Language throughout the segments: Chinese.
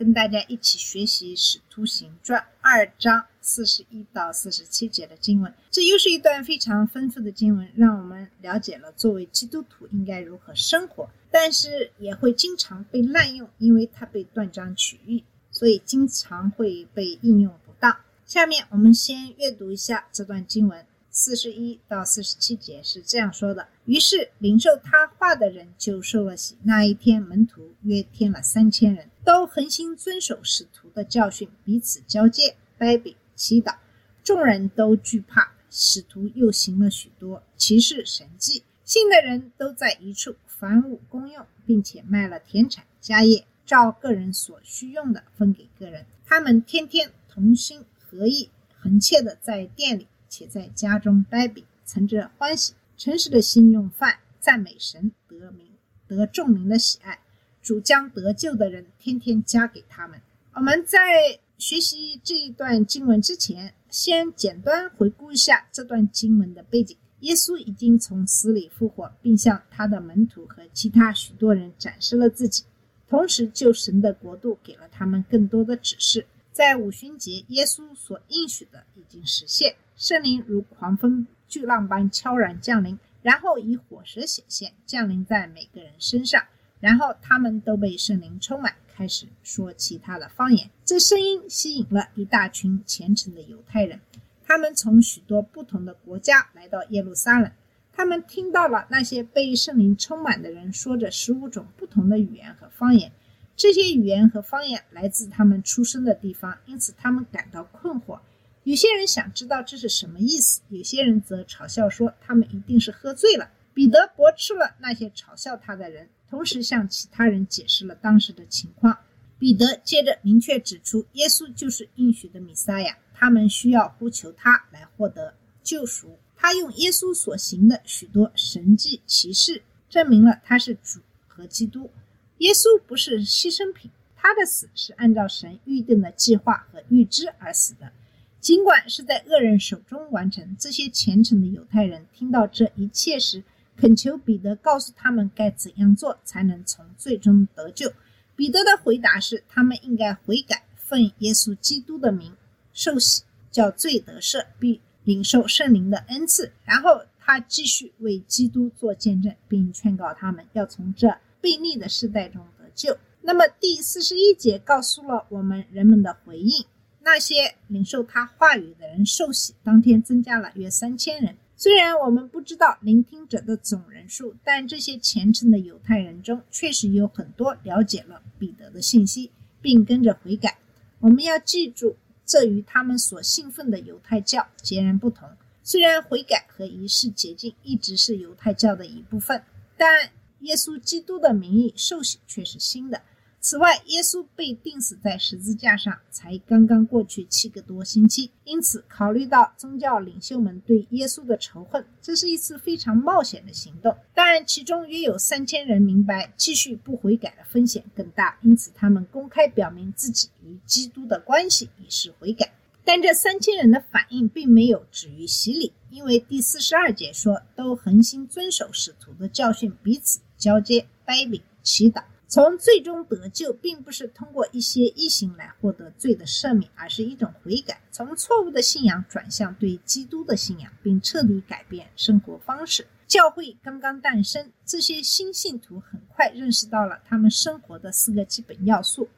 跟大家一起学习《使徒行传》二章四十一到四十七节的经文。这又是一段非常丰富的经文，让我们了解了作为基督徒应该如何生活，但是也会经常被滥用，因为它被断章取义，所以经常会被应用不当。下面我们先阅读一下这段经文。四十一到四十七节是这样说的：于是领受他话的人就受了洗。那一天，门徒约添了三千人，都恒心遵守使徒的教训，彼此交接、掰饼、祈祷。众人都惧怕，使徒又行了许多奇事神迹。信的人都在一处，凡物公用，并且卖了田产家业，照个人所需用的分给个人。他们天天同心合意，恒切的在店里。且在家中掰饼，存着欢喜、诚实的心用饭，赞美神，得名得众民的喜爱。主将得救的人天天加给他们。我们在学习这一段经文之前，先简单回顾一下这段经文的背景。耶稣已经从死里复活，并向他的门徒和其他许多人展示了自己，同时救神的国度给了他们更多的指示。在五旬节，耶稣所应许的已经实现。圣灵如狂风巨浪般悄然降临，然后以火舌显现，降临在每个人身上，然后他们都被圣灵充满，开始说其他的方言。这声音吸引了一大群虔诚的犹太人，他们从许多不同的国家来到耶路撒冷。他们听到了那些被圣灵充满的人说着十五种不同的语言和方言，这些语言和方言来自他们出生的地方，因此他们感到困惑。有些人想知道这是什么意思，有些人则嘲笑说他们一定是喝醉了。彼得驳斥了那些嘲笑他的人，同时向其他人解释了当时的情况。彼得接着明确指出，耶稣就是应许的弥撒亚，他们需要呼求他来获得救赎。他用耶稣所行的许多神迹奇事，证明了他是主和基督。耶稣不是牺牲品，他的死是按照神预定的计划和预知而死的。尽管是在恶人手中完成，这些虔诚的犹太人听到这一切时，恳求彼得告诉他们该怎样做才能从最终得救。彼得的回答是，他们应该悔改，奉耶稣基督的名受洗，叫罪得赦，并领受圣灵的恩赐。然后他继续为基督做见证，并劝告他们要从这悖逆的世代中得救。那么第四十一节告诉了我们人们的回应。那些领受他话语的人受洗，当天增加了约三千人。虽然我们不知道聆听者的总人数，但这些虔诚的犹太人中，确实有很多了解了彼得的信息，并跟着悔改。我们要记住，这与他们所信奉的犹太教截然不同。虽然悔改和仪式洁净一直是犹太教的一部分，但耶稣基督的名义受洗却是新的。此外，耶稣被钉死在十字架上才刚刚过去七个多星期，因此考虑到宗教领袖们对耶稣的仇恨，这是一次非常冒险的行动。但其中约有三千人明白继续不悔改的风险更大，因此他们公开表明自己与基督的关系，以示悔改。但这三千人的反应并没有止于洗礼，因为第四十二节说，都恒心遵守使徒的教训，彼此交接、掰饼、祈祷。从最终得救，并不是通过一些异行来获得罪的赦免，而是一种悔改，从错误的信仰转向对基督的信仰，并彻底改变生活方式。教会刚刚诞生，这些新信徒很快认识到了他们生活的四个基本要素。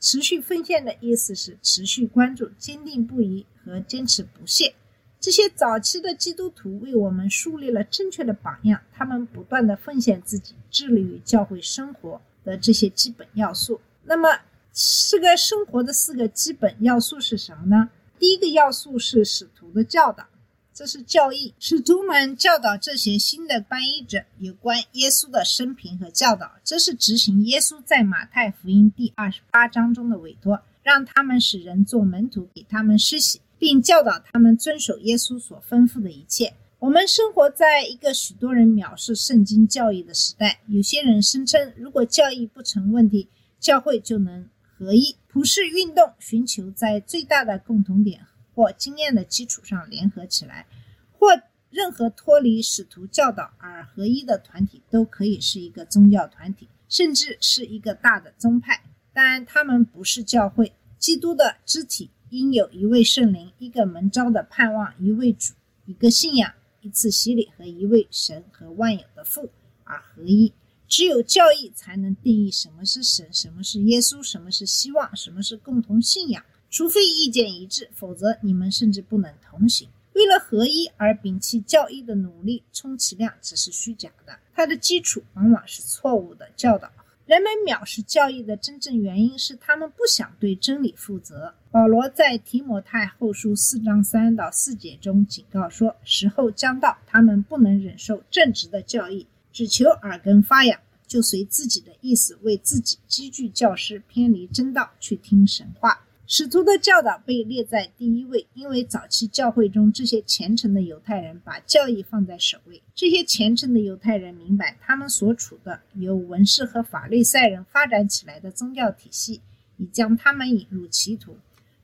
持续奉献的意思是持续关注、坚定不移和坚持不懈。这些早期的基督徒为我们树立了正确的榜样，他们不断的奉献自己，致力于教会生活。的这些基本要素，那么这个生活的四个基本要素是什么呢？第一个要素是使徒的教导，这是教义。使徒们教导这些新的翻译者有关耶稣的生平和教导，这是执行耶稣在马太福音第二十八章中的委托。让他们使人做门徒，给他们施洗，并教导他们遵守耶稣所吩咐的一切。我们生活在一个许多人藐视圣经教义的时代。有些人声称，如果教义不成问题，教会就能合一。普世运动寻求在最大的共同点或经验的基础上联合起来，或任何脱离使徒教导而合一的团体都可以是一个宗教团体，甚至是一个大的宗派。但他们不是教会。基督的肢体应有一位圣灵、一个门招的盼望、一位主、一个信仰、一次洗礼和一位神和万有的父而合一。只有教义才能定义什么是神、什么是耶稣、什么是希望、什么是共同信仰。除非意见一致，否则你们甚至不能同行。为了合一而摒弃教义的努力，充其量只是虚假的。它的基础往往是错误的教导。人们藐视教义的真正原因是他们不想对真理负责。保罗在提摩太后书四章三到四节中警告说：“时候将到，他们不能忍受正直的教义，只求耳根发痒，就随自己的意思为自己积聚教师，偏离真道，去听神话。”使徒的教导被列在第一位，因为早期教会中这些虔诚的犹太人把教义放在首位。这些虔诚的犹太人明白，他们所处的由文士和法利赛人发展起来的宗教体系已将他们引入歧途。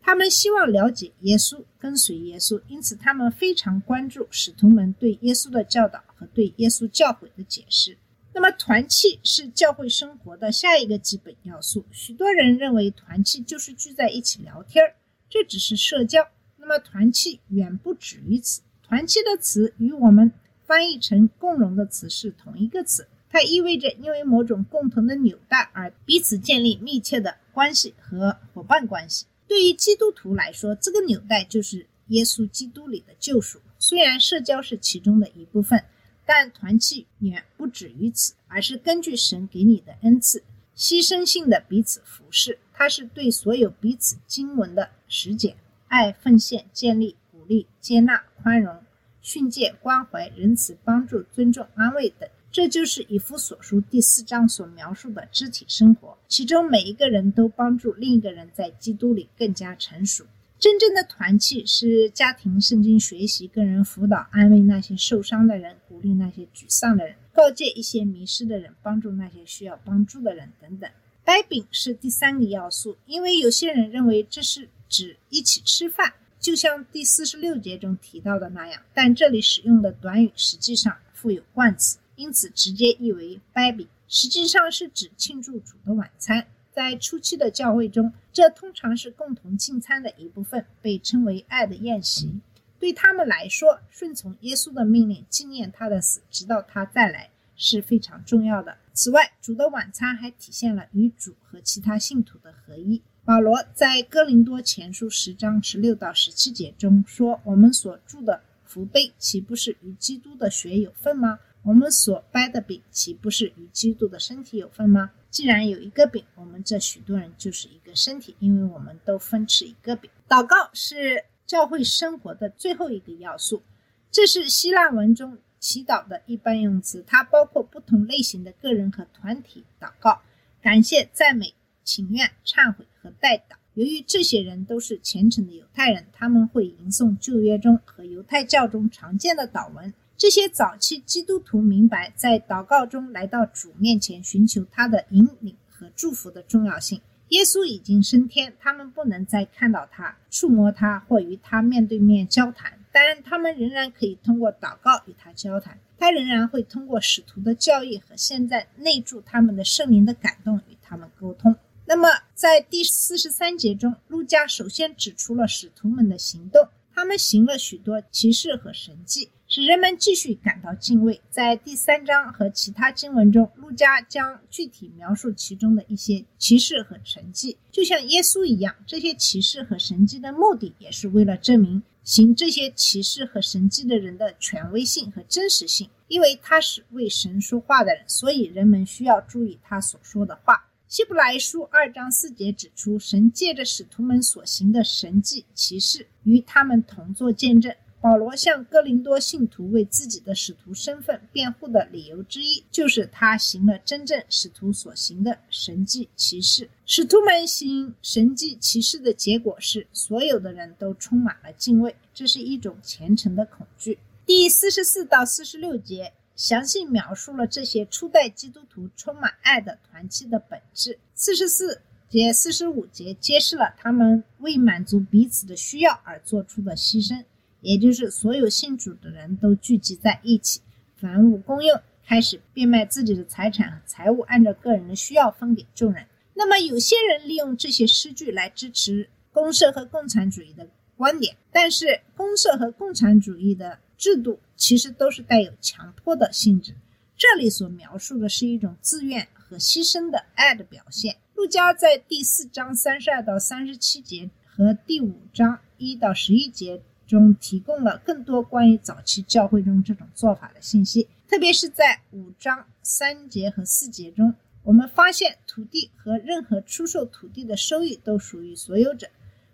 他们希望了解耶稣，跟随耶稣，因此他们非常关注使徒们对耶稣的教导和对耶稣教诲的解释。那么，团契是教会生活的下一个基本要素。许多人认为团契就是聚在一起聊天儿，这只是社交。那么，团契远不止于此。团契的词与我们翻译成共荣的词是同一个词，它意味着因为某种共同的纽带而彼此建立密切的关系和伙伴关系。对于基督徒来说，这个纽带就是耶稣基督里的救赎。虽然社交是其中的一部分。但团契远不止于此，而是根据神给你的恩赐，牺牲性的彼此服侍。它是对所有彼此经文的实践，爱、奉献、建立、鼓励、接纳、宽容、训诫、关怀、仁慈、帮助、尊重、安慰等。这就是以弗所书第四章所描述的肢体生活，其中每一个人都帮助另一个人在基督里更加成熟。真正的团契是家庭圣经学习、个人辅导、安慰那些受伤的人、鼓励那些沮丧的人、告诫一些迷失的人、帮助那些需要帮助的人等等。掰饼是第三个要素，因为有些人认为这是指一起吃饭，就像第四十六节中提到的那样。但这里使用的短语实际上附有冠词，因此直接译为掰饼，实际上是指庆祝主的晚餐。在初期的教会中，这通常是共同进餐的一部分，被称为“爱的宴席”。对他们来说，顺从耶稣的命令，纪念他的死，直到他再来，是非常重要的。此外，主的晚餐还体现了与主和其他信徒的合一。保罗在哥林多前书十章十六到十七节中说：“我们所住的福杯，岂不是与基督的血有份吗？我们所掰的饼，岂不是与基督的身体有份吗？”既然有一个饼，我们这许多人就是一个身体，因为我们都分吃一个饼。祷告是教会生活的最后一个要素，这是希腊文中祈祷的一般用词，它包括不同类型的个人和团体祷告，感谢、赞美、请愿、忏悔和代祷。由于这些人都是虔诚的犹太人，他们会吟诵旧约中和犹太教中常见的祷文。这些早期基督徒明白，在祷告中来到主面前寻求他的引领和祝福的重要性。耶稣已经升天，他们不能再看到他、触摸他或与他面对面交谈，但他们仍然可以通过祷告与他交谈。他仍然会通过使徒的教义和现在内住他们的圣灵的感动与他们沟通。那么，在第四十三节中，路加首先指出了使徒们的行动，他们行了许多奇事和神迹。使人们继续感到敬畏。在第三章和其他经文中，路加将具体描述其中的一些奇事和神迹，就像耶稣一样。这些奇事和神迹的目的，也是为了证明行这些奇事和神迹的人的权威性和真实性。因为他是为神说话的人，所以人们需要注意他所说的话。希伯来书二章四节指出，神借着使徒们所行的神迹奇事，与他们同作见证。保罗向哥林多信徒为自己的使徒身份辩护的理由之一，就是他行了真正使徒所行的神迹奇事。使徒们行神迹奇事的结果是，所有的人都充满了敬畏，这是一种虔诚的恐惧。第四十四到四十六节详细描述了这些初代基督徒充满爱的团契的本质。四十四节、四十五节揭示了他们为满足彼此的需要而做出的牺牲。也就是所有信主的人都聚集在一起，凡物公用，开始变卖自己的财产和财物，按照个人的需要分给众人。那么，有些人利用这些诗句来支持公社和共产主义的观点，但是公社和共产主义的制度其实都是带有强迫的性质。这里所描述的是一种自愿和牺牲的爱的表现。路加在第四章三十二到三十七节和第五章一到十一节。中提供了更多关于早期教会中这种做法的信息，特别是在五章三节和四节中，我们发现土地和任何出售土地的收益都属于所有者，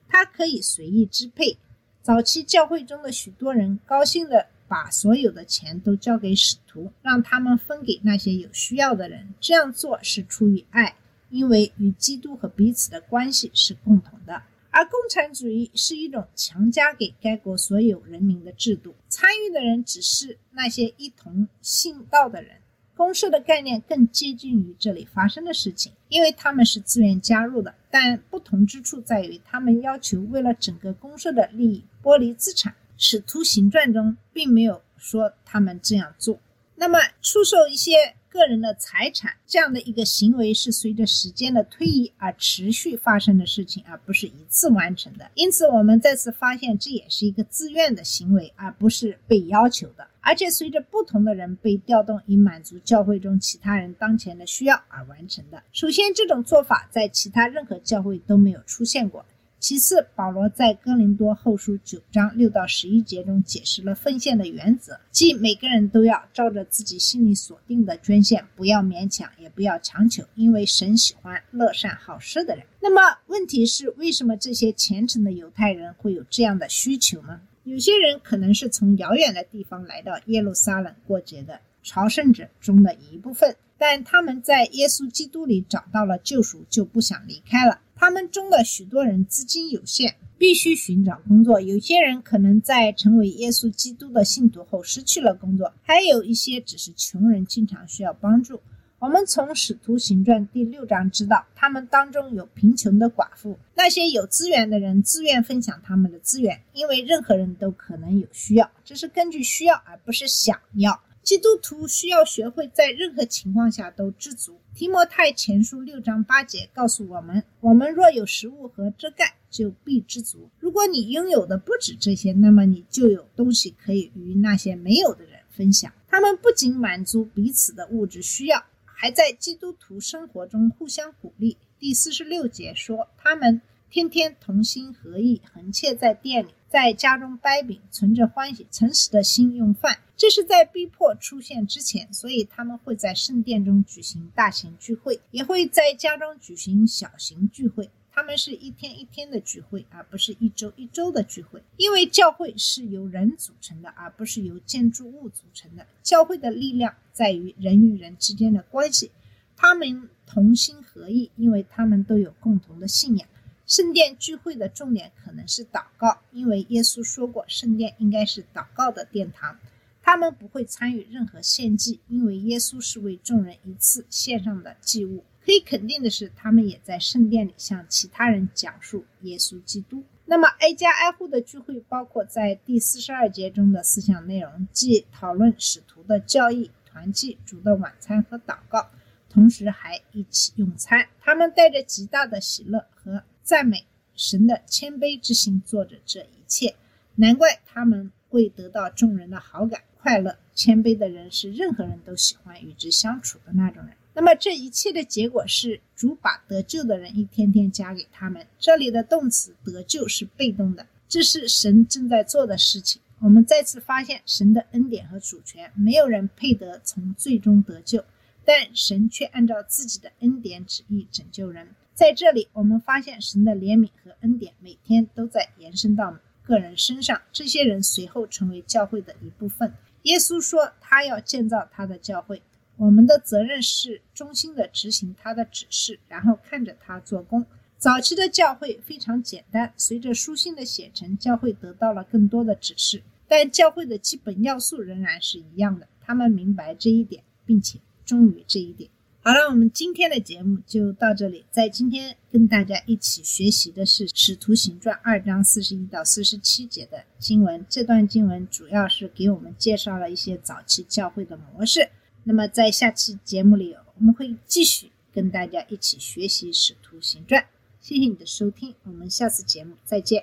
它可以随意支配。早期教会中的许多人高兴地把所有的钱都交给使徒，让他们分给那些有需要的人。这样做是出于爱，因为与基督和彼此的关系是共同的。而共产主义是一种强加给该国所有人民的制度，参与的人只是那些一同信道的人。公社的概念更接近于这里发生的事情，因为他们是自愿加入的。但不同之处在于，他们要求为了整个公社的利益剥离资产。使徒行传中并没有说他们这样做。那么，出售一些。个人的财产这样的一个行为是随着时间的推移而持续发生的事情，而不是一次完成的。因此，我们再次发现这也是一个自愿的行为，而不是被要求的。而且，随着不同的人被调动，以满足教会中其他人当前的需要而完成的。首先，这种做法在其他任何教会都没有出现过。其次，保罗在哥林多后书九章六到十一节中解释了奉献的原则，即每个人都要照着自己心里所定的捐献，不要勉强，也不要强求，因为神喜欢乐善好施的人。那么，问题是为什么这些虔诚的犹太人会有这样的需求呢？有些人可能是从遥远的地方来到耶路撒冷过节的朝圣者中的一部分，但他们在耶稣基督里找到了救赎，就不想离开了。他们中的许多人资金有限，必须寻找工作。有些人可能在成为耶稣基督的信徒后失去了工作，还有一些只是穷人，经常需要帮助。我们从《使徒行传》第六章知道，他们当中有贫穷的寡妇。那些有资源的人自愿分享他们的资源，因为任何人都可能有需要，这是根据需要而不是想要。基督徒需要学会在任何情况下都知足。提摩太前书六章八节告诉我们：我们若有食物和遮盖，就必知足。如果你拥有的不止这些，那么你就有东西可以与那些没有的人分享。他们不仅满足彼此的物质需要，还在基督徒生活中互相鼓励。第四十六节说，他们天天同心合意，横切在店里。在家中掰饼，存着欢喜、诚实的心用饭。这是在逼迫出现之前，所以他们会在圣殿中举行大型聚会，也会在家中举行小型聚会。他们是一天一天的聚会，而不是一周一周的聚会。因为教会是由人组成的，而不是由建筑物组成的。教会的力量在于人与人之间的关系，他们同心合意，因为他们都有共同的信仰。圣殿聚会的重点可能是祷告，因为耶稣说过，圣殿应该是祷告的殿堂。他们不会参与任何献祭，因为耶稣是为众人一次献上的祭物。可以肯定的是，他们也在圣殿里向其他人讲述耶稣基督。那么，挨家挨户的聚会包括在第四十二节中的思想内容，即讨论使徒的教义、团契、主的晚餐和祷告，同时还一起用餐。他们带着极大的喜乐和。赞美神的谦卑之心做着这一切，难怪他们会得到众人的好感、快乐。谦卑的人是任何人都喜欢与之相处的那种人。那么这一切的结果是，主把得救的人一天天加给他们。这里的动词“得救”是被动的，这是神正在做的事情。我们再次发现神的恩典和主权，没有人配得从最终得救，但神却按照自己的恩典旨意拯救人。在这里，我们发现神的怜悯和恩典每天都在延伸到个人身上，这些人随后成为教会的一部分。耶稣说，他要建造他的教会。我们的责任是忠心的执行他的指示，然后看着他做工。早期的教会非常简单，随着书信的写成，教会得到了更多的指示，但教会的基本要素仍然是一样的。他们明白这一点，并且忠于这一点。好了，我们今天的节目就到这里。在今天跟大家一起学习的是《使徒行传》二章四十一到四十七节的经文。这段经文主要是给我们介绍了一些早期教会的模式。那么在下期节目里，我们会继续跟大家一起学习《使徒行传》。谢谢你的收听，我们下次节目再见。